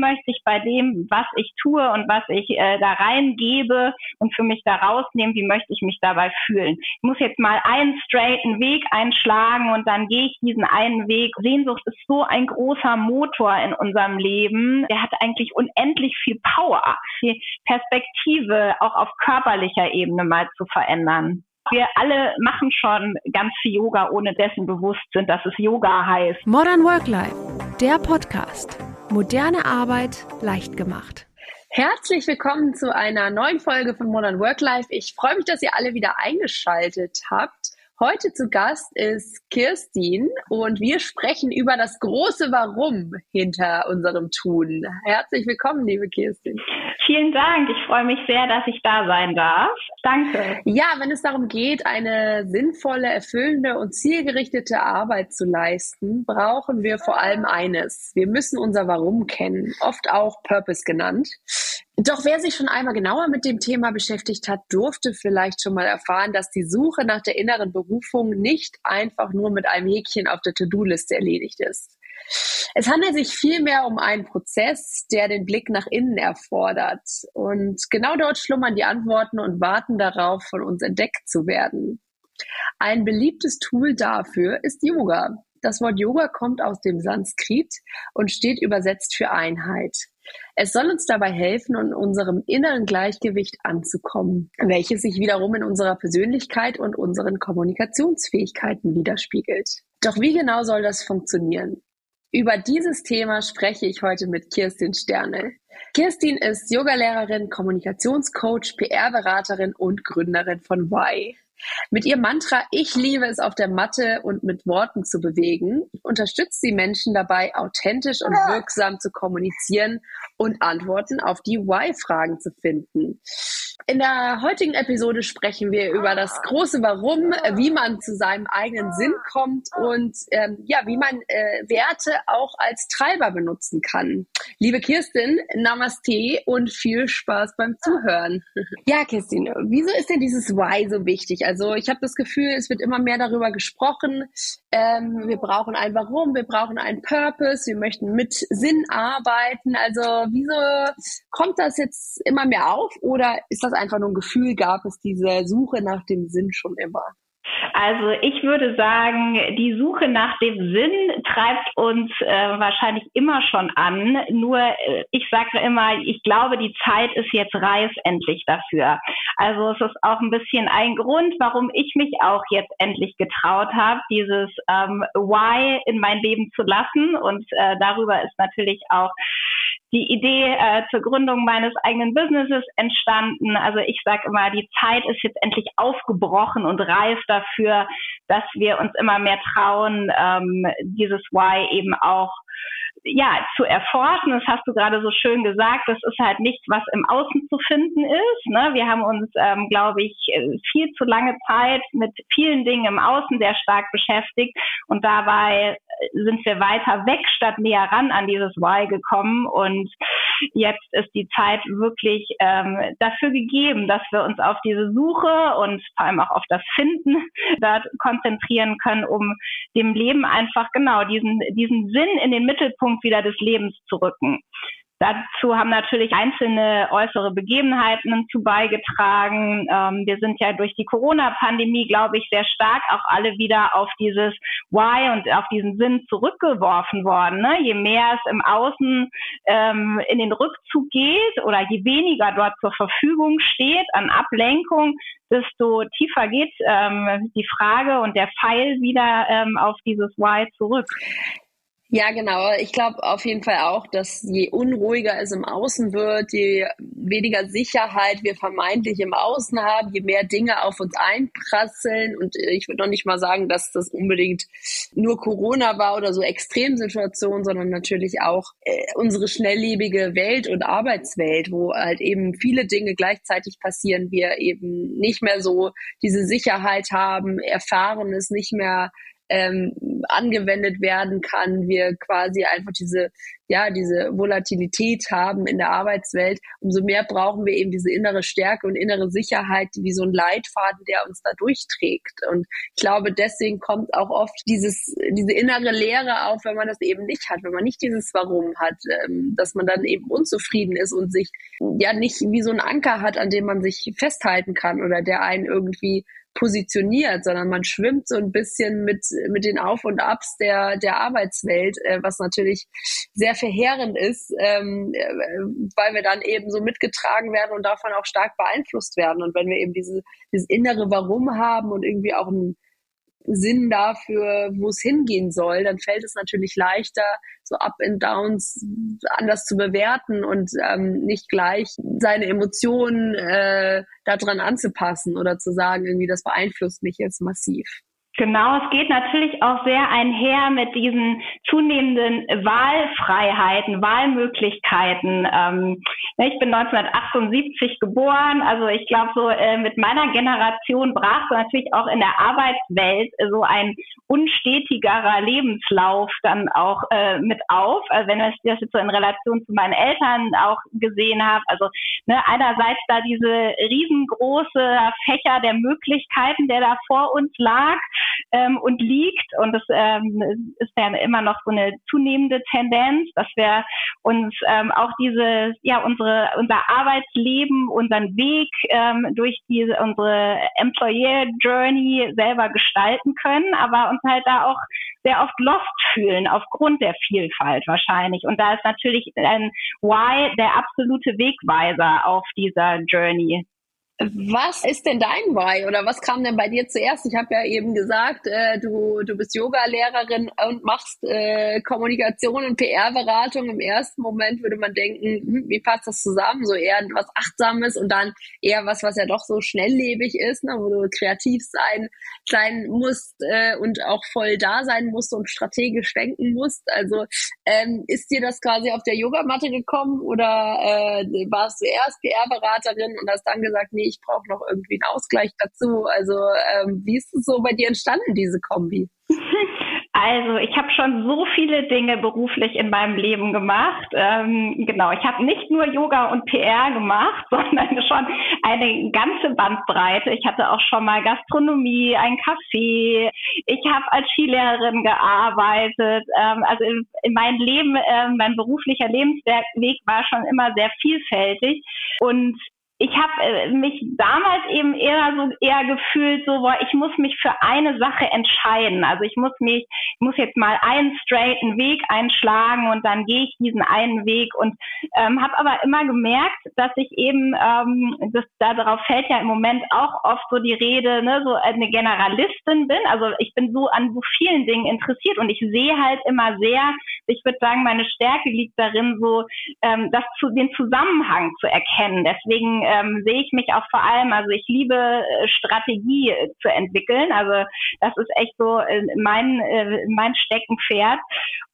möchte ich bei dem, was ich tue und was ich äh, da reingebe und für mich da rausnehmen, wie möchte ich mich dabei fühlen. Ich muss jetzt mal einen straighten Weg einschlagen und dann gehe ich diesen einen Weg. Sehnsucht ist so ein großer Motor in unserem Leben. Der hat eigentlich unendlich viel Power, die Perspektive auch auf körperlicher Ebene mal zu verändern. Wir alle machen schon ganz viel Yoga, ohne dessen bewusst sind, dass es Yoga heißt. Modern Work Life, der Podcast. Moderne Arbeit leicht gemacht. Herzlich willkommen zu einer neuen Folge von Modern Work Life. Ich freue mich, dass ihr alle wieder eingeschaltet habt. Heute zu Gast ist Kirstin und wir sprechen über das große Warum hinter unserem Tun. Herzlich willkommen, liebe Kirstin. Vielen Dank. Ich freue mich sehr, dass ich da sein darf. Danke. Ja, wenn es darum geht, eine sinnvolle, erfüllende und zielgerichtete Arbeit zu leisten, brauchen wir vor allem eines. Wir müssen unser Warum kennen, oft auch Purpose genannt. Doch wer sich schon einmal genauer mit dem Thema beschäftigt hat, durfte vielleicht schon mal erfahren, dass die Suche nach der inneren Berufung nicht einfach nur mit einem Häkchen auf der To-Do-Liste erledigt ist. Es handelt sich vielmehr um einen Prozess, der den Blick nach innen erfordert. Und genau dort schlummern die Antworten und warten darauf, von uns entdeckt zu werden. Ein beliebtes Tool dafür ist Yoga. Das Wort Yoga kommt aus dem Sanskrit und steht übersetzt für Einheit. Es soll uns dabei helfen, in unserem inneren Gleichgewicht anzukommen, welches sich wiederum in unserer Persönlichkeit und unseren Kommunikationsfähigkeiten widerspiegelt. Doch wie genau soll das funktionieren? Über dieses Thema spreche ich heute mit Kirstin Sterne. Kirstin ist Yogalehrerin, Kommunikationscoach, PR-Beraterin und Gründerin von Y. Mit ihrem Mantra Ich liebe es auf der Matte und mit Worten zu bewegen, unterstützt sie Menschen dabei, authentisch und wirksam zu kommunizieren und Antworten auf die Why-Fragen zu finden. In der heutigen Episode sprechen wir über das große Warum, wie man zu seinem eigenen Sinn kommt und ähm, ja, wie man äh, Werte auch als Treiber benutzen kann. Liebe Kirstin, Namaste und viel Spaß beim Zuhören. Ja, Kirstin, wieso ist denn dieses Why so wichtig? Also ich habe das Gefühl, es wird immer mehr darüber gesprochen. Ähm, wir brauchen ein Warum, wir brauchen einen Purpose, wir möchten mit Sinn arbeiten. Also wieso kommt das jetzt immer mehr auf oder ist das einfach nur ein Gefühl, gab es diese Suche nach dem Sinn schon immer? Also ich würde sagen, die Suche nach dem Sinn treibt uns äh, wahrscheinlich immer schon an. Nur äh, ich sage immer, ich glaube, die Zeit ist jetzt reif endlich dafür. Also es ist auch ein bisschen ein Grund, warum ich mich auch jetzt endlich getraut habe, dieses ähm, Why in mein Leben zu lassen. Und äh, darüber ist natürlich auch die Idee äh, zur Gründung meines eigenen Businesses entstanden. Also ich sage immer, die Zeit ist jetzt endlich aufgebrochen und reif dafür, dass wir uns immer mehr trauen, ähm, dieses Why eben auch ja, zu erforschen, das hast du gerade so schön gesagt, das ist halt nichts, was im Außen zu finden ist. Ne? Wir haben uns, ähm, glaube ich, viel zu lange Zeit mit vielen Dingen im Außen sehr stark beschäftigt und dabei sind wir weiter weg statt näher ran an dieses Why gekommen und jetzt ist die Zeit wirklich ähm, dafür gegeben, dass wir uns auf diese Suche und vor allem auch auf das Finden dort konzentrieren können, um dem Leben einfach genau diesen, diesen Sinn in den Mittelpunkt wieder des Lebens zu rücken. Dazu haben natürlich einzelne äußere Begebenheiten zu beigetragen. Ähm, wir sind ja durch die Corona-Pandemie, glaube ich, sehr stark auch alle wieder auf dieses Why und auf diesen Sinn zurückgeworfen worden. Ne? Je mehr es im Außen ähm, in den Rückzug geht oder je weniger dort zur Verfügung steht an Ablenkung, desto tiefer geht ähm, die Frage und der Pfeil wieder ähm, auf dieses Why zurück. Ja, genau. Ich glaube auf jeden Fall auch, dass je unruhiger es im Außen wird, je weniger Sicherheit wir vermeintlich im Außen haben, je mehr Dinge auf uns einprasseln. Und ich würde noch nicht mal sagen, dass das unbedingt nur Corona war oder so Extremsituationen, sondern natürlich auch äh, unsere schnelllebige Welt und Arbeitswelt, wo halt eben viele Dinge gleichzeitig passieren, wir eben nicht mehr so diese Sicherheit haben, erfahren es nicht mehr ähm, angewendet werden kann, wir quasi einfach diese ja, diese Volatilität haben in der Arbeitswelt, umso mehr brauchen wir eben diese innere Stärke und innere Sicherheit, wie so ein Leitfaden, der uns da durchträgt. Und ich glaube, deswegen kommt auch oft dieses, diese innere Leere auf, wenn man das eben nicht hat, wenn man nicht dieses Warum hat, ähm, dass man dann eben unzufrieden ist und sich ja nicht wie so ein Anker hat, an dem man sich festhalten kann oder der einen irgendwie positioniert, sondern man schwimmt so ein bisschen mit, mit den Auf und Abs der, der Arbeitswelt, äh, was natürlich sehr verheerend ist, ähm, äh, weil wir dann eben so mitgetragen werden und davon auch stark beeinflusst werden. Und wenn wir eben diese, dieses innere Warum haben und irgendwie auch ein Sinn dafür, wo es hingehen soll, dann fällt es natürlich leichter, so Up and Downs anders zu bewerten und ähm, nicht gleich seine Emotionen äh, daran anzupassen oder zu sagen, irgendwie das beeinflusst mich jetzt massiv. Genau, es geht natürlich auch sehr einher mit diesen zunehmenden Wahlfreiheiten, Wahlmöglichkeiten. Ähm, ne, ich bin 1978 geboren, also ich glaube so äh, mit meiner Generation brach so natürlich auch in der Arbeitswelt so ein unstetigerer Lebenslauf dann auch äh, mit auf. Also wenn ich das jetzt so in Relation zu meinen Eltern auch gesehen habe, also ne, einerseits da diese riesengroße Fächer der Möglichkeiten, der da vor uns lag ähm, und liegt. Und es ähm, ist ja immer noch so eine zunehmende Tendenz, dass wir uns ähm, auch diese, ja, unsere, unser Arbeitsleben, unseren Weg ähm, durch diese, unsere Employer Journey selber gestalten können, aber uns halt da auch sehr oft lost fühlen aufgrund der Vielfalt wahrscheinlich. Und da ist natürlich ein Why der absolute Wegweiser auf dieser Journey. Was ist denn dein Why oder was kam denn bei dir zuerst? Ich habe ja eben gesagt, äh, du, du bist Yoga-Lehrerin und machst äh, Kommunikation und PR-Beratung. Im ersten Moment würde man denken, hm, wie passt das zusammen? So eher was Achtsames und dann eher was, was ja doch so schnelllebig ist, ne? wo du kreativ sein, sein musst äh, und auch voll da sein musst und strategisch denken musst. Also ähm, ist dir das quasi auf der Yogamatte gekommen oder äh, warst du erst PR-Beraterin und hast dann gesagt, nee, ich brauche noch irgendwie einen Ausgleich dazu. Also ähm, wie ist es so bei dir entstanden, diese Kombi? Also ich habe schon so viele Dinge beruflich in meinem Leben gemacht. Ähm, genau, ich habe nicht nur Yoga und PR gemacht, sondern schon eine ganze Bandbreite. Ich hatte auch schon mal Gastronomie, ein Café. Ich habe als Skilehrerin gearbeitet. Ähm, also in, in mein Leben, äh, mein beruflicher Lebensweg war schon immer sehr vielfältig. Und ich habe äh, mich damals eben eher so eher gefühlt so, boah, ich muss mich für eine Sache entscheiden. Also ich muss mich, ich muss jetzt mal einen straighten Weg einschlagen und dann gehe ich diesen einen Weg und ähm, habe aber immer gemerkt, dass ich eben, ähm, das, darauf fällt ja im Moment auch oft so die Rede, ne, so eine Generalistin bin. Also ich bin so an so vielen Dingen interessiert und ich sehe halt immer sehr, ich würde sagen, meine Stärke liegt darin, so ähm, das zu, den Zusammenhang zu erkennen. Deswegen ähm, sehe ich mich auch vor allem, also ich liebe äh, Strategie äh, zu entwickeln. Also das ist echt so äh, mein, äh, mein Steckenpferd.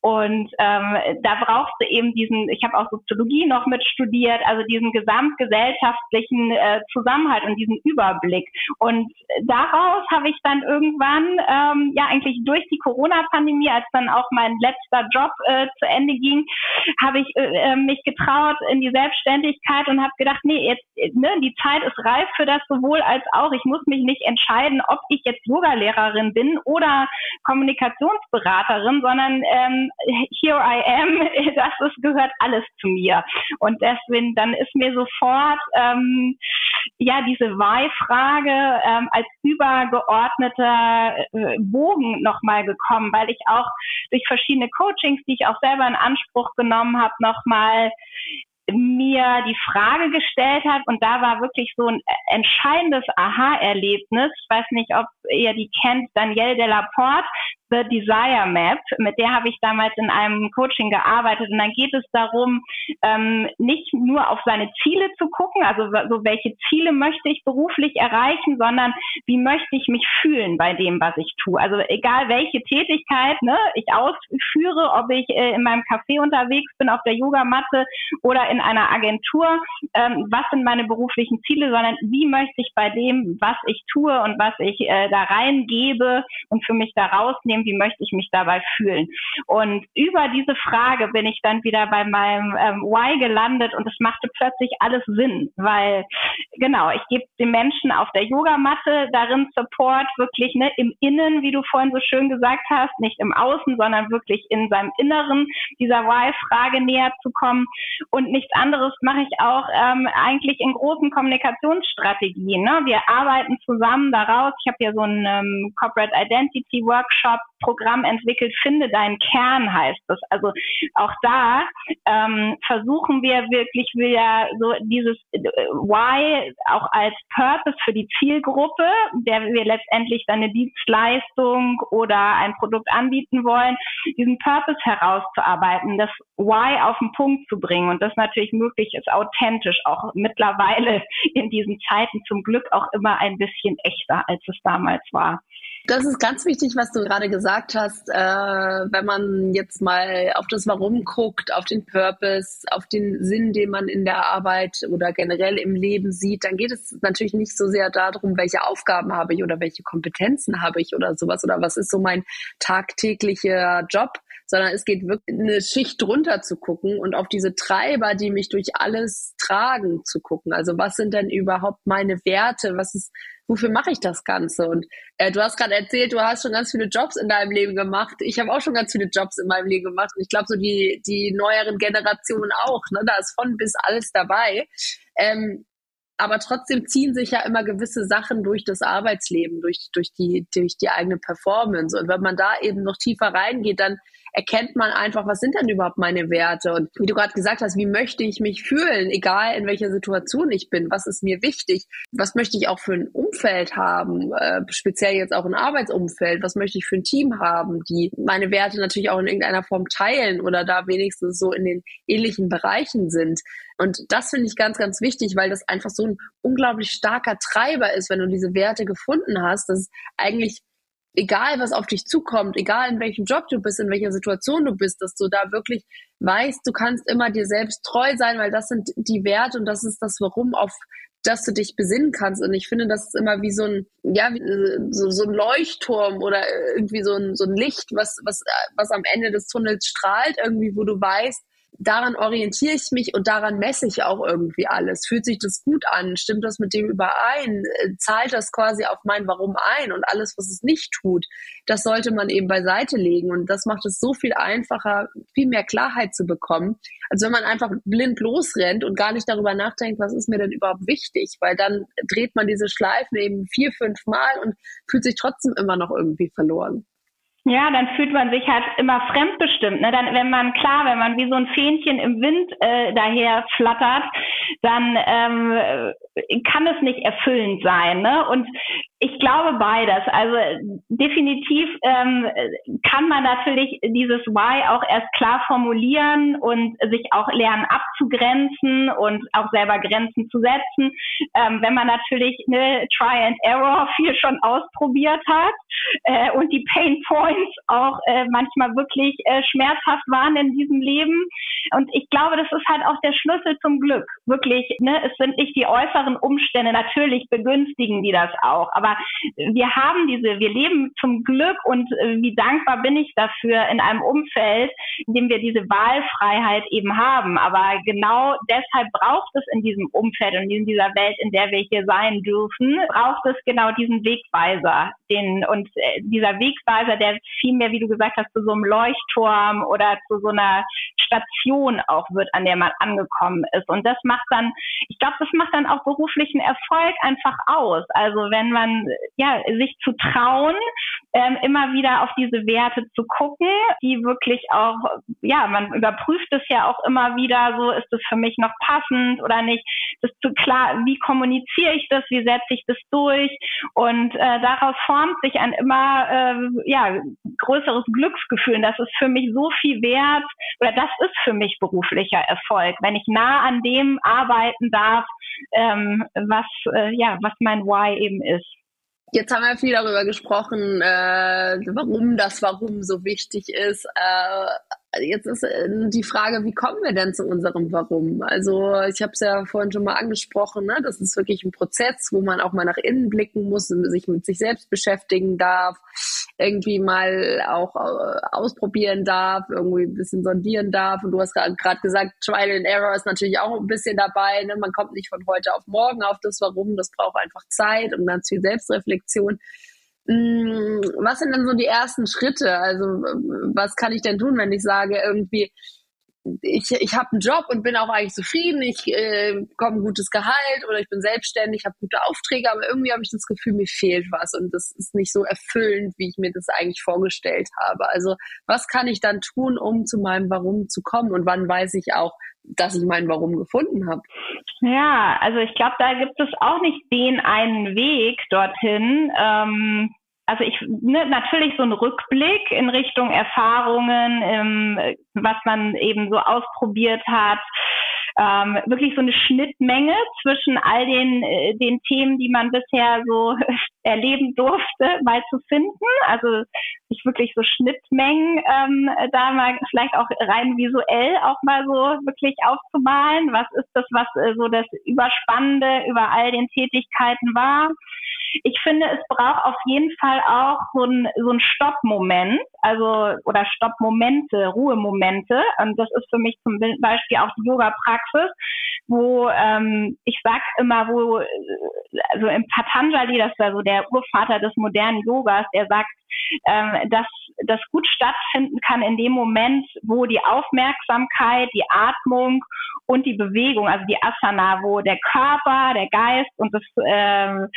Und ähm, da brauchst du eben diesen, ich habe auch Soziologie noch mit studiert, also diesen gesamtgesellschaftlichen äh, Zusammenhalt und diesen Überblick. Und daraus habe ich dann irgendwann, ähm, ja eigentlich durch die Corona-Pandemie, als dann auch mein letzter Job äh, zu Ende ging, habe ich äh, mich getraut in die Selbstständigkeit und habe gedacht, nee, jetzt ne, die Zeit ist reif für das sowohl als auch. Ich muss mich nicht entscheiden, ob ich jetzt Yoga-Lehrerin bin oder Kommunikationsberaterin, sondern ähm, here I am, das ist, gehört alles zu mir. Und deswegen, dann ist mir sofort ähm, ja diese Why-Frage ähm, als übergeordneter äh, Bogen nochmal gekommen, weil ich auch durch verschiedene Coachings, die ich auch selber in Anspruch genommen habe, nochmal mir die Frage gestellt hat und da war wirklich so ein entscheidendes Aha-Erlebnis. Ich weiß nicht, ob ihr die kennt, Danielle Delaporte, The Desire Map, mit der habe ich damals in einem Coaching gearbeitet und dann geht es darum, ähm, nicht nur auf seine Ziele zu gucken, also so welche Ziele möchte ich beruflich erreichen, sondern wie möchte ich mich fühlen bei dem, was ich tue. Also egal welche Tätigkeit ne, ich ausführe, ob ich äh, in meinem Café unterwegs bin, auf der Yogamatte oder in einer Agentur, ähm, was sind meine beruflichen Ziele, sondern wie möchte ich bei dem, was ich tue und was ich äh, da reingebe und für mich da rausnehme, wie möchte ich mich dabei fühlen. Und über diese Frage bin ich dann wieder bei meinem ähm, Why gelandet und es machte plötzlich alles Sinn, weil genau, ich gebe den Menschen auf der Yogamatte darin Support, wirklich ne, im Innen, wie du vorhin so schön gesagt hast, nicht im Außen, sondern wirklich in seinem Inneren dieser Why-Frage näher zu kommen. Und nichts anderes mache ich auch ähm, eigentlich in großen Kommunikationsstrategien. Ne? Wir arbeiten zusammen daraus. Ich habe ja so ein ähm, Corporate Identity Workshop Programm entwickelt, finde deinen Kern heißt es. Also auch da ähm, versuchen wir wirklich wieder so dieses äh, Why auch als Purpose für die Zielgruppe, der wir letztendlich dann eine Dienstleistung oder ein Produkt anbieten wollen, diesen Purpose herauszuarbeiten, das Why auf den Punkt zu bringen und das natürlich möglich ist, authentisch, auch mittlerweile in diesen Zeiten zum Glück auch immer ein bisschen echter, als es damals war. Das ist ganz wichtig, was du gerade gesagt hast. Äh, wenn man jetzt mal auf das Warum guckt, auf den Purpose, auf den Sinn, den man in der Arbeit oder generell im Leben sieht, dann geht es natürlich nicht so sehr darum, welche Aufgaben habe ich oder welche Kompetenzen habe ich oder sowas oder was ist so mein tagtäglicher Job, sondern es geht wirklich eine Schicht drunter zu gucken und auf diese Treiber, die mich durch alles tragen, zu gucken. Also was sind denn überhaupt meine Werte? Was ist, wofür mache ich das Ganze? Und äh, du hast gerade erzählt, du hast schon ganz viele Jobs in deinem Leben gemacht. Ich habe auch schon ganz viele Jobs in meinem Leben gemacht. Und ich glaube, so die, die neueren Generationen auch. Ne? Da ist von bis alles dabei. Ähm, aber trotzdem ziehen sich ja immer gewisse Sachen durch das Arbeitsleben, durch, durch, die, durch die eigene Performance. Und wenn man da eben noch tiefer reingeht, dann erkennt man einfach, was sind denn überhaupt meine Werte? Und wie du gerade gesagt hast, wie möchte ich mich fühlen, egal in welcher Situation ich bin? Was ist mir wichtig? Was möchte ich auch für ein Umfeld haben? Äh, speziell jetzt auch ein Arbeitsumfeld. Was möchte ich für ein Team haben, die meine Werte natürlich auch in irgendeiner Form teilen oder da wenigstens so in den ähnlichen Bereichen sind? Und das finde ich ganz, ganz wichtig, weil das einfach so ein unglaublich starker Treiber ist, wenn du diese Werte gefunden hast, dass eigentlich egal was auf dich zukommt, egal in welchem Job du bist, in welcher Situation du bist, dass du da wirklich weißt, du kannst immer dir selbst treu sein, weil das sind die Werte und das ist das Warum, auf das du dich besinnen kannst. Und ich finde, das ist immer wie so ein, ja, so, so ein Leuchtturm oder irgendwie so ein, so ein Licht, was, was, was am Ende des Tunnels strahlt, irgendwie, wo du weißt, daran orientiere ich mich und daran messe ich auch irgendwie alles. Fühlt sich das gut an? Stimmt das mit dem überein? Äh, zahlt das quasi auf mein Warum ein? Und alles, was es nicht tut, das sollte man eben beiseite legen. Und das macht es so viel einfacher, viel mehr Klarheit zu bekommen, als wenn man einfach blind losrennt und gar nicht darüber nachdenkt, was ist mir denn überhaupt wichtig? Weil dann dreht man diese Schleifen eben vier, fünf Mal und fühlt sich trotzdem immer noch irgendwie verloren. Ja, dann fühlt man sich halt immer fremdbestimmt. Ne? Dann, wenn man klar, wenn man wie so ein Fähnchen im Wind äh, daher flattert, dann ähm, kann es nicht erfüllend sein. Ne? Und ich glaube beides. Also definitiv ähm, kann man natürlich dieses Why auch erst klar formulieren und sich auch lernen abzugrenzen und auch selber Grenzen zu setzen, ähm, wenn man natürlich eine Try and Error viel schon ausprobiert hat äh, und die Pain Points auch äh, manchmal wirklich äh, schmerzhaft waren in diesem Leben. Und ich glaube, das ist halt auch der Schlüssel zum Glück. Wirklich, ne, es sind nicht die äußeren Umstände, natürlich begünstigen die das auch, aber wir haben diese, wir leben zum Glück und äh, wie dankbar bin ich dafür in einem Umfeld, in dem wir diese Wahlfreiheit eben haben. Aber genau deshalb braucht es in diesem Umfeld und in dieser Welt, in der wir hier sein dürfen, braucht es genau diesen Wegweiser, den und äh, dieser Wegweiser, der vielmehr, wie du gesagt hast, zu so einem Leuchtturm oder zu so einer Station auch wird, an der man angekommen ist. Und das macht dann, ich glaube, das macht dann auch beruflichen Erfolg einfach aus. Also wenn man ja, sich zu trauen, ähm, immer wieder auf diese Werte zu gucken, die wirklich auch, ja, man überprüft es ja auch immer wieder, so ist es für mich noch passend oder nicht. Das ist zu klar, wie kommuniziere ich das, wie setze ich das durch und äh, daraus formt sich ein immer äh, ja, größeres Glücksgefühl. Das ist für mich so viel wert oder das ist für mich beruflicher Erfolg, wenn ich nah an dem arbeiten darf, ähm, was, äh, ja, was mein Why eben ist. Jetzt haben wir viel darüber gesprochen, äh, warum das Warum so wichtig ist. Äh, jetzt ist äh, die Frage, wie kommen wir denn zu unserem Warum? Also ich habe es ja vorhin schon mal angesprochen, ne? das ist wirklich ein Prozess, wo man auch mal nach innen blicken muss, sich mit sich selbst beschäftigen darf, irgendwie mal auch äh, ausprobieren darf, irgendwie ein bisschen sondieren darf. Und du hast gerade gesagt, Trial and Error ist natürlich auch ein bisschen dabei. Ne? Man kommt nicht von heute auf morgen auf das Warum, das braucht einfach Zeit und ganz viel Selbstreflexion. Mm, was sind denn so die ersten Schritte? Also was kann ich denn tun, wenn ich sage, irgendwie, ich, ich habe einen Job und bin auch eigentlich zufrieden, ich äh, bekomme ein gutes Gehalt oder ich bin selbstständig, habe gute Aufträge, aber irgendwie habe ich das Gefühl, mir fehlt was und das ist nicht so erfüllend, wie ich mir das eigentlich vorgestellt habe. Also was kann ich dann tun, um zu meinem Warum zu kommen und wann weiß ich auch, dass ich mein Warum gefunden habe? Ja, also ich glaube, da gibt es auch nicht den einen Weg dorthin. Ähm also ich ne, natürlich so ein Rückblick in Richtung Erfahrungen, ähm, was man eben so ausprobiert hat, ähm, wirklich so eine Schnittmenge zwischen all den äh, den Themen, die man bisher so erleben durfte, mal zu finden. Also sich wirklich so Schnittmengen ähm, da mal vielleicht auch rein visuell auch mal so wirklich aufzumalen. Was ist das, was äh, so das Überspannende über all den Tätigkeiten war? Ich finde, es braucht auf jeden Fall auch so ein, so ein Stoppmoment, also oder Stoppmomente, Ruhemomente. Und das ist für mich zum Beispiel auch die Yoga-Praxis, wo ähm, ich sag immer, wo also im Patanjali, das ja so der Urvater des modernen Yogas, der sagt, ähm, dass das gut stattfinden kann in dem Moment, wo die Aufmerksamkeit, die Atmung und die Bewegung, also die Asana, wo der Körper, der Geist und das ähm,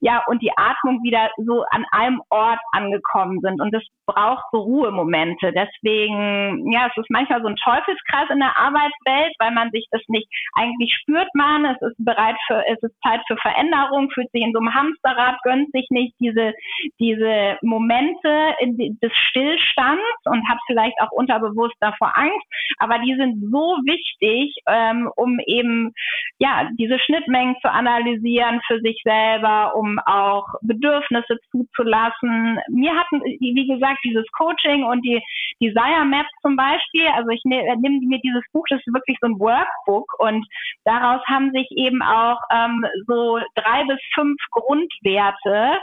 ja und die Atmung wieder so an einem Ort angekommen sind. Und es braucht so Ruhemomente. Deswegen ja, es ist manchmal so ein Teufelskreis in der Arbeitswelt, weil man sich das nicht eigentlich spürt man, es ist bereit für es ist Zeit für Veränderung, fühlt sich in so einem Hamsterrad, gönnt sich nicht diese diese Momente des Stillstands und hat vielleicht auch unterbewusst davor Angst, aber die sind so wichtig ähm, um eben ja diese Schnittmengen zu analysieren für sich selber, um auch Bedürfnisse zuzulassen. Mir hatten, wie gesagt, dieses Coaching und die Desire Map zum Beispiel, also ich ne, nehme mir dieses Buch, das ist wirklich so ein Workbook und daraus haben sich eben auch ähm, so drei bis fünf Grundwerte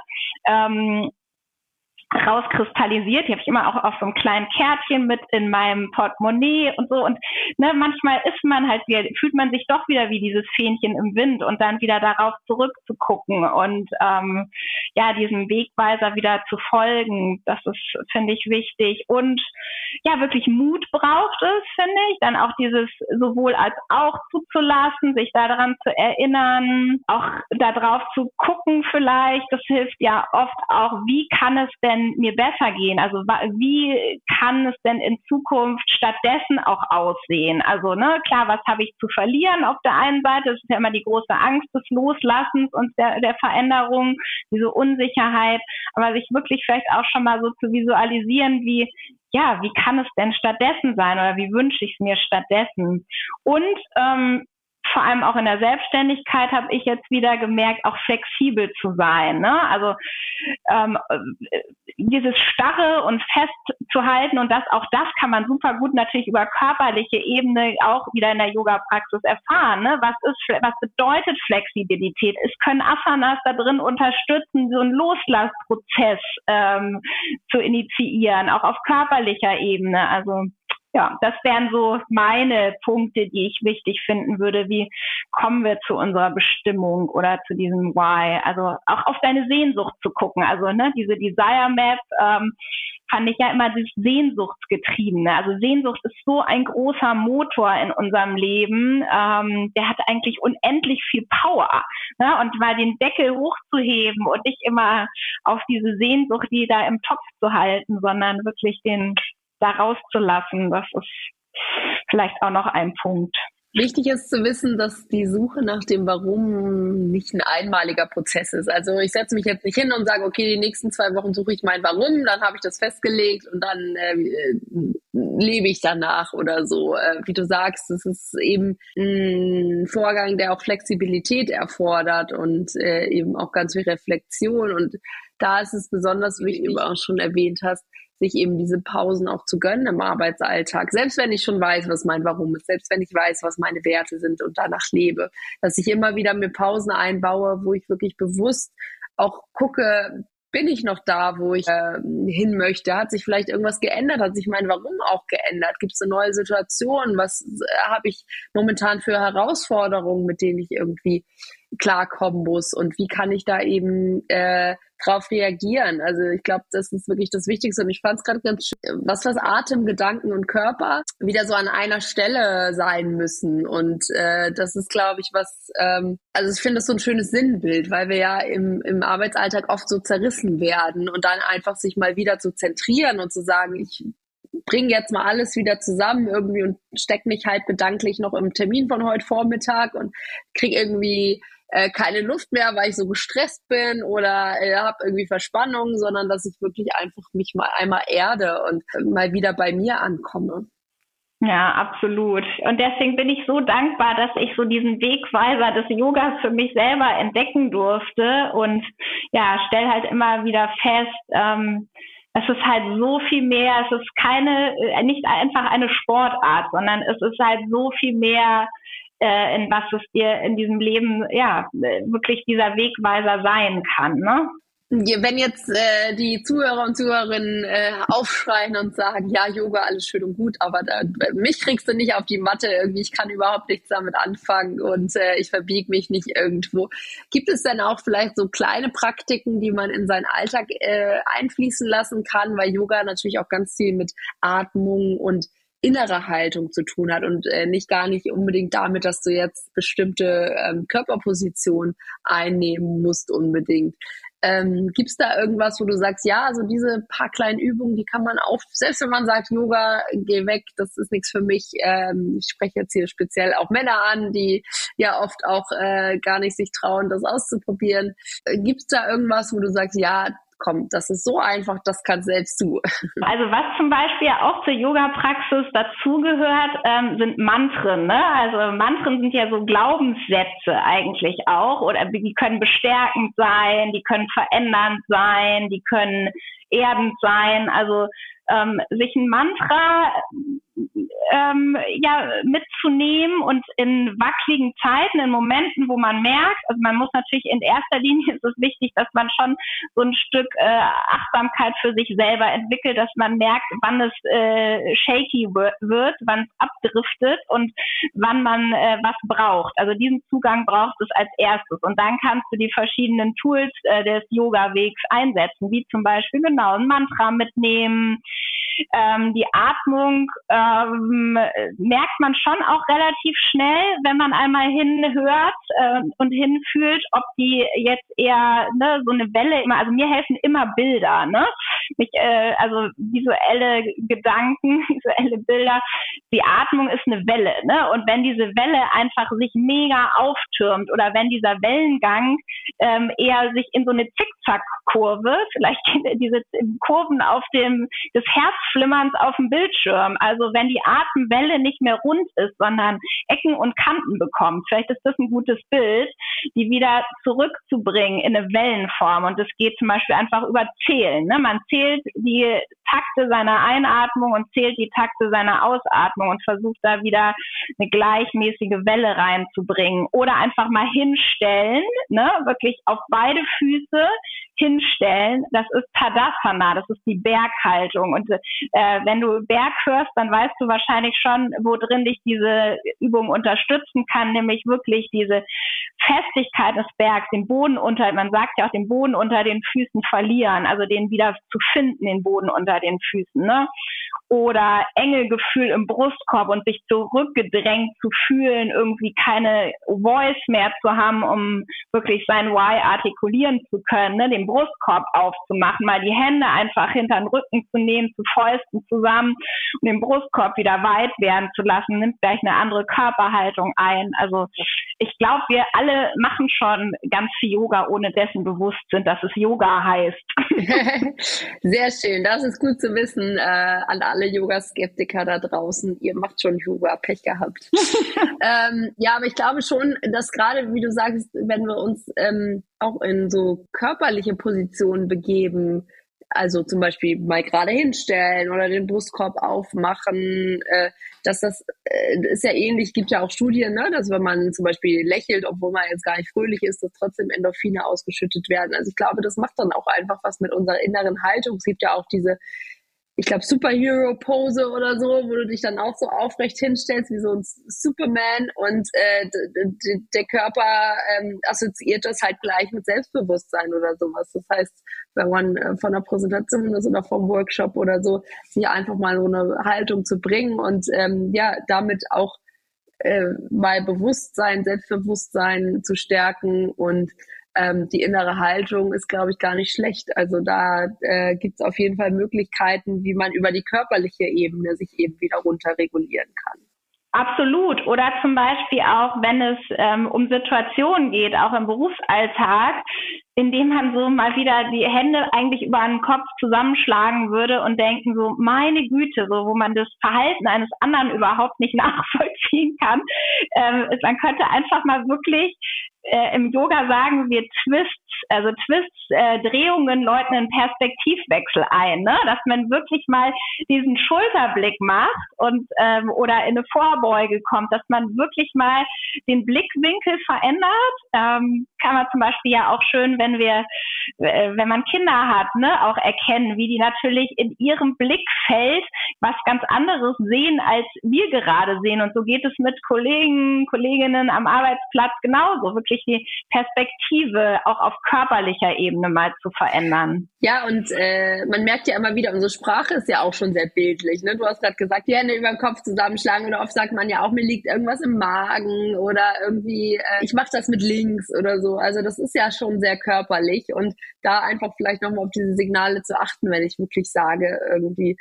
ähm, rauskristallisiert. Die habe ich immer auch auf so einem kleinen Kärtchen mit in meinem Portemonnaie und so. Und ne, manchmal ist man halt fühlt man sich doch wieder wie dieses Fähnchen im Wind und dann wieder darauf zurückzugucken und ähm, ja, diesem Wegweiser wieder zu folgen. Das ist, finde ich, wichtig. Und ja, wirklich Mut braucht es, finde ich. Dann auch dieses sowohl als auch zuzulassen, sich daran zu erinnern, auch darauf zu gucken vielleicht. Das hilft ja oft auch, wie kann es denn denn mir besser gehen? Also wie kann es denn in Zukunft stattdessen auch aussehen? Also ne, klar, was habe ich zu verlieren auf der einen Seite? Das ist ja immer die große Angst des Loslassens und der, der Veränderung, diese Unsicherheit, aber sich wirklich vielleicht auch schon mal so zu visualisieren, wie ja, wie kann es denn stattdessen sein oder wie wünsche ich es mir stattdessen? Und ähm, vor allem auch in der Selbstständigkeit habe ich jetzt wieder gemerkt, auch flexibel zu sein. Ne? Also ähm, dieses starre und festzuhalten und das auch das kann man super gut natürlich über körperliche Ebene auch wieder in der Yoga-Praxis erfahren. Ne? Was ist, was bedeutet Flexibilität? Es können Asanas da drin unterstützen, so einen Loslassprozess ähm, zu initiieren, auch auf körperlicher Ebene. Also ja, das wären so meine Punkte, die ich wichtig finden würde. Wie kommen wir zu unserer Bestimmung oder zu diesem Why? Also auch auf deine Sehnsucht zu gucken. Also ne, diese Desire Map ähm, fand ich ja immer dieses Sehnsuchtsgetriebene. Also Sehnsucht ist so ein großer Motor in unserem Leben. Ähm, der hat eigentlich unendlich viel Power. Ne? Und mal den Deckel hochzuheben und nicht immer auf diese Sehnsucht, die da im Topf zu halten, sondern wirklich den da rauszulassen. Das ist vielleicht auch noch ein Punkt. Wichtig ist zu wissen, dass die Suche nach dem Warum nicht ein einmaliger Prozess ist. Also ich setze mich jetzt nicht hin und sage, okay, die nächsten zwei Wochen suche ich mein Warum, dann habe ich das festgelegt und dann äh, lebe ich danach oder so. Äh, wie du sagst, es ist eben ein Vorgang, der auch Flexibilität erfordert und äh, eben auch ganz viel Reflexion. Und da ist es besonders wie du auch schon erwähnt hast, sich eben diese Pausen auch zu gönnen im Arbeitsalltag. Selbst wenn ich schon weiß, was mein Warum ist, selbst wenn ich weiß, was meine Werte sind und danach lebe, dass ich immer wieder mir Pausen einbaue, wo ich wirklich bewusst auch gucke, bin ich noch da, wo ich äh, hin möchte? Hat sich vielleicht irgendwas geändert? Hat sich mein Warum auch geändert? Gibt es eine neue Situation? Was äh, habe ich momentan für Herausforderungen, mit denen ich irgendwie klarkommen muss? Und wie kann ich da eben äh, drauf reagieren. Also ich glaube, das ist wirklich das Wichtigste. Und ich fand es gerade ganz schön, was was Atem, Gedanken und Körper wieder so an einer Stelle sein müssen. Und äh, das ist, glaube ich, was, ähm, also ich finde das so ein schönes Sinnbild, weil wir ja im, im Arbeitsalltag oft so zerrissen werden und dann einfach sich mal wieder zu zentrieren und zu sagen, ich bringe jetzt mal alles wieder zusammen irgendwie und steck mich halt gedanklich noch im Termin von heute Vormittag und kriege irgendwie äh, keine Luft mehr, weil ich so gestresst bin oder äh, habe irgendwie Verspannung, sondern dass ich wirklich einfach mich mal einmal erde und mal wieder bei mir ankomme. Ja, absolut. Und deswegen bin ich so dankbar, dass ich so diesen Wegweiser des Yogas für mich selber entdecken durfte und ja, stell halt immer wieder fest, ähm, es ist halt so viel mehr, es ist keine, äh, nicht einfach eine Sportart, sondern es ist halt so viel mehr äh, in was es dir in diesem Leben ja wirklich dieser Wegweiser sein kann. Ne? Wenn jetzt äh, die Zuhörer und Zuhörerinnen äh, aufschreien und sagen, ja, Yoga, alles schön und gut, aber da, mich kriegst du nicht auf die Matte irgendwie, ich kann überhaupt nichts damit anfangen und äh, ich verbiege mich nicht irgendwo. Gibt es denn auch vielleicht so kleine Praktiken, die man in seinen Alltag äh, einfließen lassen kann, weil Yoga natürlich auch ganz viel mit Atmung und innere Haltung zu tun hat und äh, nicht gar nicht unbedingt damit, dass du jetzt bestimmte ähm, Körperpositionen einnehmen musst unbedingt. Ähm, Gibt es da irgendwas, wo du sagst, ja, also diese paar kleinen Übungen, die kann man auch, selbst wenn man sagt, Yoga, geh weg, das ist nichts für mich. Ähm, ich spreche jetzt hier speziell auch Männer an, die ja oft auch äh, gar nicht sich trauen, das auszuprobieren. Äh, Gibt es da irgendwas, wo du sagst, ja, komm, das ist so einfach, das kann selbst du. Also was zum Beispiel auch zur Yoga-Praxis dazugehört, ähm, sind Mantren. Ne? Also Mantren sind ja so Glaubenssätze eigentlich auch oder die können bestärkend sein, die können verändernd sein, die können erdend sein. Also ähm, sich ein Mantra ähm, ja, mitzunehmen und in wackeligen Zeiten, in Momenten, wo man merkt, also man muss natürlich in erster Linie ist es wichtig, dass man schon so ein Stück äh, Achtsamkeit für sich selber entwickelt, dass man merkt, wann es äh, shaky wird, wann es abdriftet und wann man äh, was braucht. Also diesen Zugang braucht es als erstes und dann kannst du die verschiedenen Tools äh, des Yoga-Wegs einsetzen, wie zum Beispiel genau ein Mantra mitnehmen, ähm, die Atmung ähm, merkt man schon auch relativ schnell, wenn man einmal hinhört äh, und hinfühlt, ob die jetzt eher ne, so eine Welle immer, also mir helfen immer Bilder, ne? Mich, äh, also visuelle Gedanken, visuelle Bilder. Die Atmung ist eine Welle, ne? Und wenn diese Welle einfach sich mega auftürmt oder wenn dieser Wellengang ähm, eher sich in so eine Zickzack-Kurve, vielleicht diese Kurven auf dem des Herzflimmerns auf dem Bildschirm, also wenn die Atemwelle nicht mehr rund ist, sondern Ecken und Kanten bekommt, vielleicht ist das ein gutes Bild, die wieder zurückzubringen in eine Wellenform. Und das geht zum Beispiel einfach über Zählen. Ne? Man zählt die Takte seiner Einatmung und zählt die Takte seiner Ausatmung und versucht da wieder eine gleichmäßige Welle reinzubringen. Oder einfach mal hinstellen, ne? wirklich auf beide Füße hinstellen. Das ist Tadasana, das ist die Berghaltung. Und äh, wenn du Berg hörst, dann weißt du wahrscheinlich schon, wo drin dich diese Übung unterstützen kann, nämlich wirklich diese Festigkeit des Bergs, den Boden unter, man sagt ja auch den Boden unter den Füßen verlieren, also den wieder zu finden, den Boden unter den Füßen. Ne? oder enge Gefühl im Brustkorb und sich zurückgedrängt zu fühlen, irgendwie keine Voice mehr zu haben, um wirklich sein Why artikulieren zu können, ne? den Brustkorb aufzumachen, mal die Hände einfach hinter den Rücken zu nehmen, zu Fäusten zusammen und den Brustkorb wieder weit werden zu lassen, nimmt gleich eine andere Körperhaltung ein. Also ich glaube, wir alle machen schon ganz viel Yoga, ohne dessen bewusst sind, dass es Yoga heißt. Sehr schön, das ist gut zu wissen äh, an alle Yoga-Skeptiker da draußen. Ihr macht schon Yoga, Pech gehabt. ähm, ja, aber ich glaube schon, dass gerade, wie du sagst, wenn wir uns ähm, auch in so körperliche Positionen begeben, also zum Beispiel mal gerade hinstellen oder den Brustkorb aufmachen, äh, dass das äh, ist ja ähnlich, gibt ja auch Studien, ne, dass wenn man zum Beispiel lächelt, obwohl man jetzt gar nicht fröhlich ist, dass trotzdem Endorphine ausgeschüttet werden. Also ich glaube, das macht dann auch einfach was mit unserer inneren Haltung. Es gibt ja auch diese ich glaube, Superhero-Pose oder so, wo du dich dann auch so aufrecht hinstellst wie so ein Superman und äh, der Körper ähm, assoziiert das halt gleich mit Selbstbewusstsein oder sowas. Das heißt, wenn man äh, von einer Präsentation ist oder vom Workshop oder so, sich einfach mal so eine Haltung zu bringen und ähm, ja, damit auch äh, mal Bewusstsein, Selbstbewusstsein zu stärken und ähm, die innere Haltung ist, glaube ich, gar nicht schlecht. Also da äh, gibt es auf jeden Fall Möglichkeiten, wie man über die körperliche Ebene sich eben wieder runterregulieren kann. Absolut. Oder zum Beispiel auch, wenn es ähm, um Situationen geht, auch im Berufsalltag, indem man so mal wieder die Hände eigentlich über den Kopf zusammenschlagen würde und denken so, meine Güte, so wo man das Verhalten eines anderen überhaupt nicht nachvollziehen kann. Ähm, man könnte einfach mal wirklich äh, im Yoga sagen wir Twists, also Twists, äh, Drehungen läuten einen Perspektivwechsel ein, ne? dass man wirklich mal diesen Schulterblick macht und ähm, oder in eine Vorbeuge kommt, dass man wirklich mal den Blickwinkel verändert. Ähm, kann man zum Beispiel ja auch schön, wenn wir, äh, wenn man Kinder hat, ne, auch erkennen, wie die natürlich in ihrem Blickfeld was ganz anderes sehen, als wir gerade sehen. Und so geht es mit Kollegen, Kolleginnen am Arbeitsplatz genauso. Wirklich die Perspektive auch auf körperlicher Ebene mal zu verändern. Ja, und äh, man merkt ja immer wieder, unsere Sprache ist ja auch schon sehr bildlich. Ne? Du hast gerade gesagt, die Hände über den Kopf zusammenschlagen oder oft sagt man ja auch, mir liegt irgendwas im Magen oder irgendwie, äh, ich mache das mit links oder so. Also das ist ja schon sehr körperlich und da einfach vielleicht nochmal auf diese Signale zu achten, wenn ich wirklich sage, irgendwie,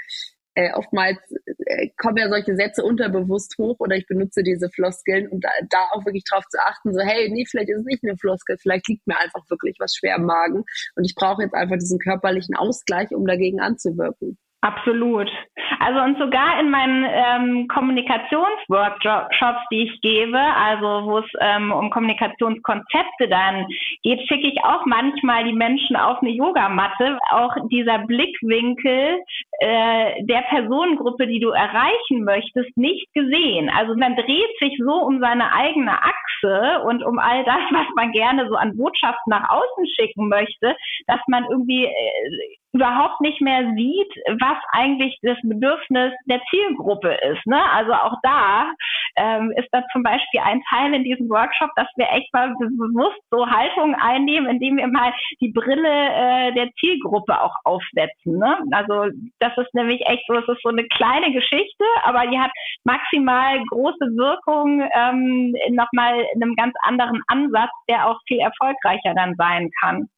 äh, oftmals äh, kommen ja solche Sätze unterbewusst hoch oder ich benutze diese Floskeln und da, da auch wirklich drauf zu achten, so hey, nee, vielleicht ist es nicht eine Floskel, vielleicht liegt mir einfach wirklich was schwer im Magen und ich brauche jetzt einfach diesen körperlichen Ausgleich, um dagegen anzuwirken. Absolut. Also und sogar in meinen ähm, Kommunikationsworkshops, die ich gebe, also wo es ähm, um Kommunikationskonzepte dann geht, schicke ich auch manchmal die Menschen auf eine Yogamatte. Auch dieser Blickwinkel äh, der Personengruppe, die du erreichen möchtest, nicht gesehen. Also man dreht sich so um seine eigene Achse und um all das, was man gerne so an Botschaften nach außen schicken möchte, dass man irgendwie äh, überhaupt nicht mehr sieht, was eigentlich das Bedürfnis der Zielgruppe ist. Ne? Also auch da ähm, ist das zum Beispiel ein Teil in diesem Workshop, dass wir echt mal bewusst so Haltung einnehmen, indem wir mal die Brille äh, der Zielgruppe auch aufsetzen. Ne? Also das ist nämlich echt so, das ist so eine kleine Geschichte, aber die hat maximal große Wirkung ähm, nochmal in einem ganz anderen Ansatz, der auch viel erfolgreicher dann sein kann.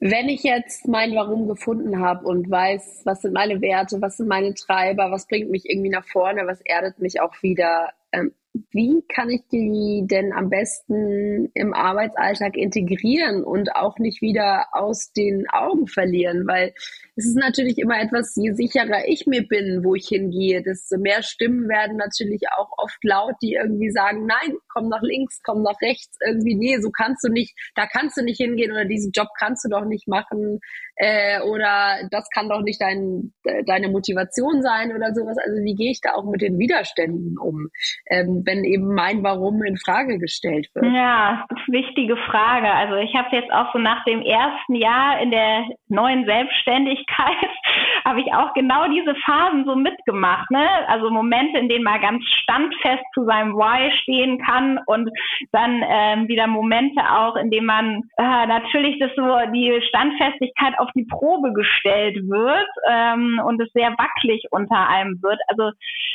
Wenn ich jetzt mein Warum gefunden habe und weiß, was sind meine Werte, was sind meine Treiber, was bringt mich irgendwie nach vorne, was erdet mich auch wieder, ähm, wie kann ich die denn am besten im Arbeitsalltag integrieren und auch nicht wieder aus den Augen verlieren? Weil es ist natürlich immer etwas, je sicherer ich mir bin, wo ich hingehe, desto mehr Stimmen werden natürlich auch oft laut, die irgendwie sagen, nein, komm nach links, komm nach rechts, irgendwie, nee, so kannst du nicht, da kannst du nicht hingehen oder diesen Job kannst du doch nicht machen äh, oder das kann doch nicht dein, deine Motivation sein oder sowas. Also wie gehe ich da auch mit den Widerständen um? Ähm, wenn, wenn eben mein Warum in Frage gestellt wird? Ja, wichtige Frage. Also ich habe jetzt auch so nach dem ersten Jahr in der neuen Selbstständigkeit habe ich auch genau diese Phasen so mitgemacht. Ne? Also Momente, in denen man ganz standfest zu seinem Why stehen kann und dann ähm, wieder Momente auch, in denen man äh, natürlich das so die Standfestigkeit auf die Probe gestellt wird ähm, und es sehr wackelig unter einem wird. Also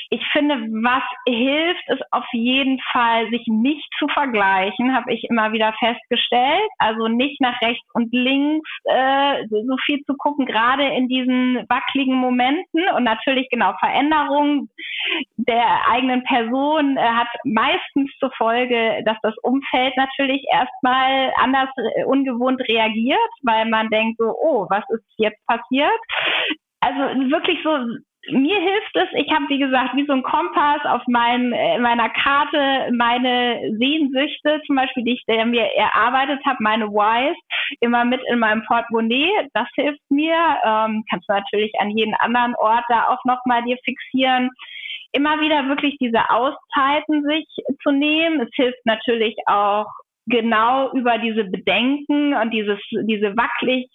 ich finde, was hilft, ist auf jeden Fall, sich nicht zu vergleichen, habe ich immer wieder festgestellt. Also nicht nach rechts und links äh, so viel zu gucken, gerade in diesen wackeligen Momenten und natürlich genau Veränderungen der eigenen Person äh, hat meistens zur Folge, dass das Umfeld natürlich erstmal anders äh, ungewohnt reagiert, weil man denkt so, oh, was ist jetzt passiert? Also wirklich so mir hilft es, ich habe wie gesagt wie so ein Kompass auf mein, äh, meiner Karte meine Sehnsüchte, zum Beispiel, die ich der mir erarbeitet habe, meine Whys, immer mit in meinem Portemonnaie. Das hilft mir. Ähm, kannst du natürlich an jeden anderen Ort da auch nochmal dir fixieren. Immer wieder wirklich diese Auszeiten sich zu nehmen. Es hilft natürlich auch genau über diese Bedenken und dieses, diese wackelig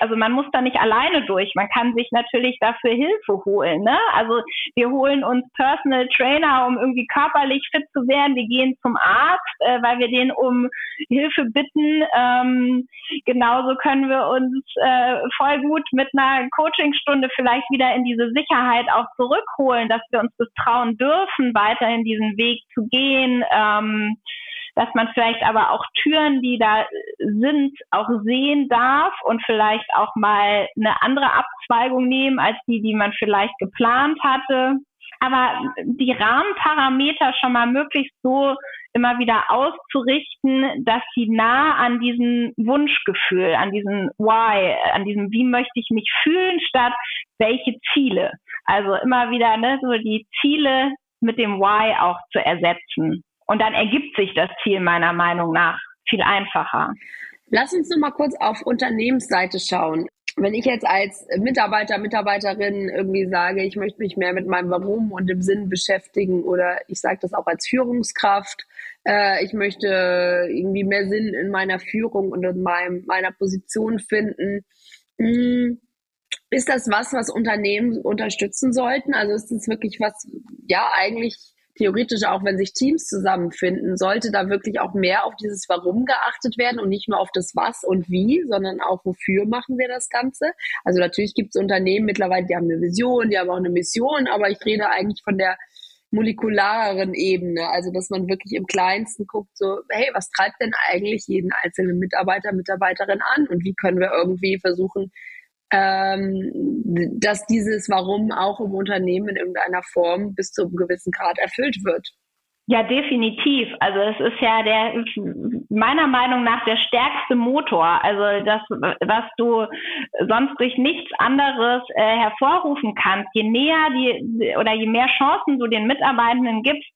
also man muss da nicht alleine durch. Man kann sich natürlich dafür Hilfe holen. Ne? Also wir holen uns Personal Trainer, um irgendwie körperlich fit zu werden. Wir gehen zum Arzt, äh, weil wir den um Hilfe bitten. Ähm, genauso können wir uns äh, voll gut mit einer Coachingstunde vielleicht wieder in diese Sicherheit auch zurückholen, dass wir uns das trauen dürfen, weiterhin diesen Weg zu gehen. Ähm, dass man vielleicht aber auch Türen, die da sind, auch sehen darf und vielleicht auch mal eine andere Abzweigung nehmen als die, die man vielleicht geplant hatte. Aber die Rahmenparameter schon mal möglichst so immer wieder auszurichten, dass sie nah an diesem Wunschgefühl, an diesem Why, an diesem Wie möchte ich mich fühlen, statt welche Ziele. Also immer wieder ne, so die Ziele mit dem Why auch zu ersetzen. Und dann ergibt sich das Ziel meiner Meinung nach viel einfacher. Lass uns noch mal kurz auf Unternehmensseite schauen. Wenn ich jetzt als Mitarbeiter, Mitarbeiterin irgendwie sage, ich möchte mich mehr mit meinem Warum und dem Sinn beschäftigen oder ich sage das auch als Führungskraft, äh, ich möchte irgendwie mehr Sinn in meiner Führung und in meinem, meiner Position finden. Hm, ist das was, was Unternehmen unterstützen sollten? Also ist das wirklich was, ja, eigentlich theoretisch auch, wenn sich Teams zusammenfinden, sollte da wirklich auch mehr auf dieses Warum geachtet werden und nicht nur auf das Was und Wie, sondern auch wofür machen wir das Ganze. Also natürlich gibt es Unternehmen mittlerweile, die haben eine Vision, die haben auch eine Mission, aber ich rede eigentlich von der molekulareren Ebene, also dass man wirklich im Kleinsten guckt, so, hey, was treibt denn eigentlich jeden einzelnen Mitarbeiter, Mitarbeiterin an und wie können wir irgendwie versuchen, ähm, dass dieses Warum auch im Unternehmen in irgendeiner Form bis zu einem gewissen Grad erfüllt wird. Ja, definitiv. Also es ist ja der meiner Meinung nach der stärkste Motor. Also das, was du sonst durch nichts anderes äh, hervorrufen kannst. Je näher die oder je mehr Chancen du den Mitarbeitenden gibst,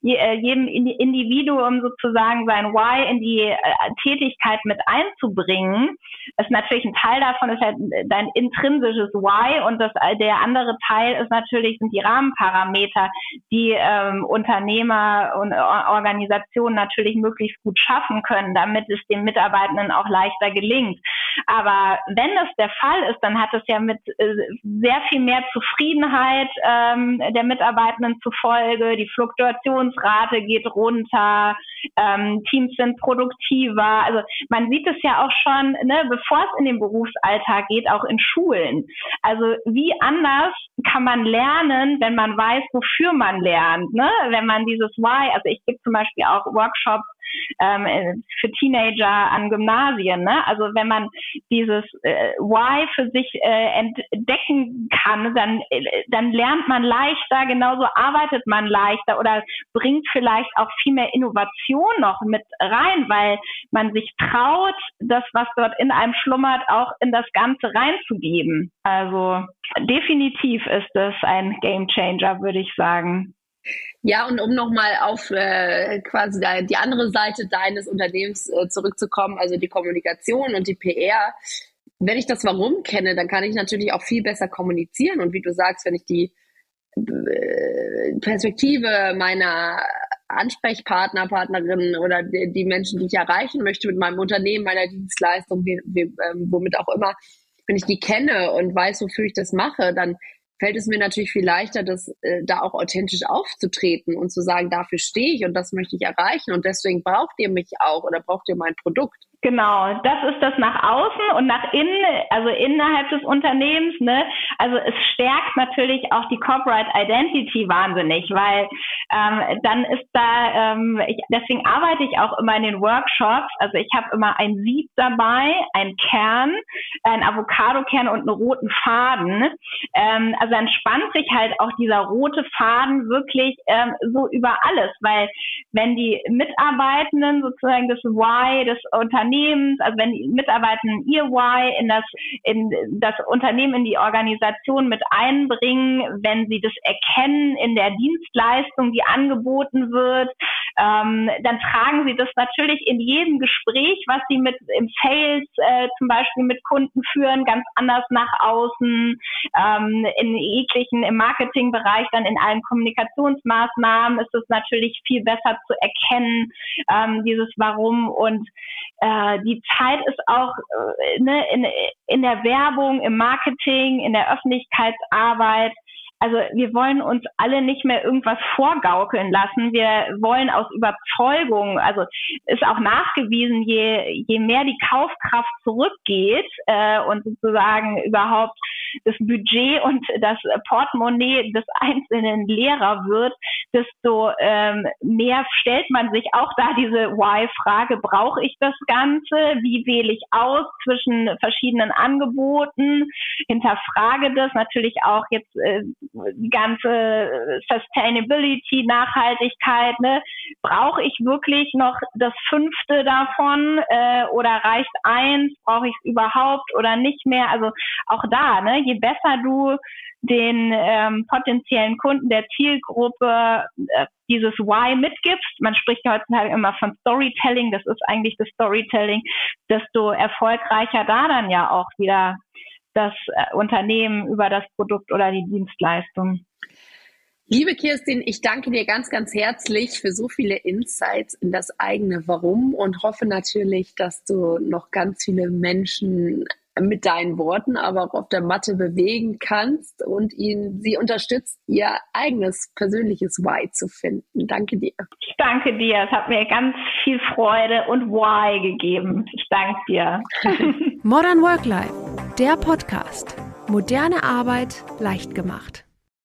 je, äh, jedem Individuum sozusagen sein Why in die äh, Tätigkeit mit einzubringen, ist natürlich ein Teil davon ist halt dein intrinsisches Why und das der andere Teil ist natürlich sind die Rahmenparameter, die ähm, Unternehmer und Organisationen natürlich möglichst gut schaffen können, damit es den Mitarbeitenden auch leichter gelingt. Aber wenn das der Fall ist, dann hat es ja mit äh, sehr viel mehr Zufriedenheit ähm, der Mitarbeitenden zufolge. Die Fluktuationsrate geht runter, ähm, Teams sind produktiver. Also man sieht es ja auch schon, ne, bevor es in den Berufsalltag geht, auch in Schulen. Also wie anders kann man lernen, wenn man weiß, wofür man lernt, ne? wenn man dieses Why, also ich gebe zum Beispiel auch Workshops ähm, äh, für Teenager an Gymnasien. Ne? Also wenn man dieses äh, Why für sich äh, entdecken kann, dann, äh, dann lernt man leichter, genauso arbeitet man leichter oder bringt vielleicht auch viel mehr Innovation noch mit rein, weil man sich traut, das, was dort in einem schlummert, auch in das Ganze reinzugeben. Also definitiv ist es ein Game Changer, würde ich sagen. Ja, und um nochmal auf äh, quasi die andere Seite deines Unternehmens äh, zurückzukommen, also die Kommunikation und die PR. Wenn ich das Warum kenne, dann kann ich natürlich auch viel besser kommunizieren. Und wie du sagst, wenn ich die äh, Perspektive meiner Ansprechpartner, Partnerinnen oder die, Menschen, die ich erreichen möchte mit meinem Unternehmen, meiner Dienstleistung, wie, wie, ähm, womit auch immer, wenn ich die kenne und weiß, wofür ich das mache, dann fällt es mir natürlich viel leichter, das äh, da auch authentisch aufzutreten und zu sagen, dafür stehe ich und das möchte ich erreichen und deswegen braucht ihr mich auch oder braucht ihr mein Produkt. Genau, das ist das nach außen und nach innen, also innerhalb des Unternehmens. Ne? Also es stärkt natürlich auch die Corporate Identity wahnsinnig, weil ähm, dann ist da, ähm, ich, deswegen arbeite ich auch immer in den Workshops. Also ich habe immer ein Sieb dabei, ein Kern, ein Avocado-Kern und einen roten Faden. Ähm, also dann spannt sich halt auch dieser rote Faden wirklich ähm, so über alles, weil wenn die Mitarbeitenden sozusagen das Why des Unternehmens Unternehmens, also wenn die Mitarbeitenden ihr Why in das, in das Unternehmen, in die Organisation mit einbringen, wenn sie das erkennen in der Dienstleistung, die angeboten wird, ähm, dann tragen sie das natürlich in jedem Gespräch, was sie mit im Sales äh, zum Beispiel mit Kunden führen, ganz anders nach außen, ähm, in jeglichen, im Marketingbereich, dann in allen Kommunikationsmaßnahmen ist es natürlich viel besser zu erkennen, ähm, dieses Warum und äh, die Zeit ist auch äh, ne, in, in der Werbung, im Marketing, in der Öffentlichkeitsarbeit also wir wollen uns alle nicht mehr irgendwas vorgaukeln lassen. Wir wollen aus Überzeugung, also ist auch nachgewiesen, je, je mehr die Kaufkraft zurückgeht äh, und sozusagen überhaupt das Budget und das Portemonnaie des einzelnen Lehrer wird, desto ähm, mehr stellt man sich auch da diese Why-Frage, brauche ich das Ganze? Wie wähle ich aus zwischen verschiedenen Angeboten? Hinterfrage das natürlich auch jetzt äh, ganze Sustainability, Nachhaltigkeit, ne? brauche ich wirklich noch das fünfte davon äh, oder reicht eins? Brauche ich es überhaupt oder nicht mehr? Also auch da, ne? je besser du den ähm, potenziellen Kunden der Zielgruppe äh, dieses Why mitgibst, man spricht ja heutzutage immer von Storytelling, das ist eigentlich das Storytelling, desto erfolgreicher da dann ja auch wieder das äh, Unternehmen über das Produkt oder die Dienstleistung. Liebe Kirstin, ich danke dir ganz, ganz herzlich für so viele Insights in das eigene Warum und hoffe natürlich, dass du noch ganz viele Menschen mit deinen Worten, aber auch auf der Matte bewegen kannst und ihn, sie unterstützt, ihr eigenes persönliches Why zu finden. Danke dir. Ich danke dir. Es hat mir ganz viel Freude und Why gegeben. Ich danke dir. Modern Work Life, der Podcast. Moderne Arbeit leicht gemacht.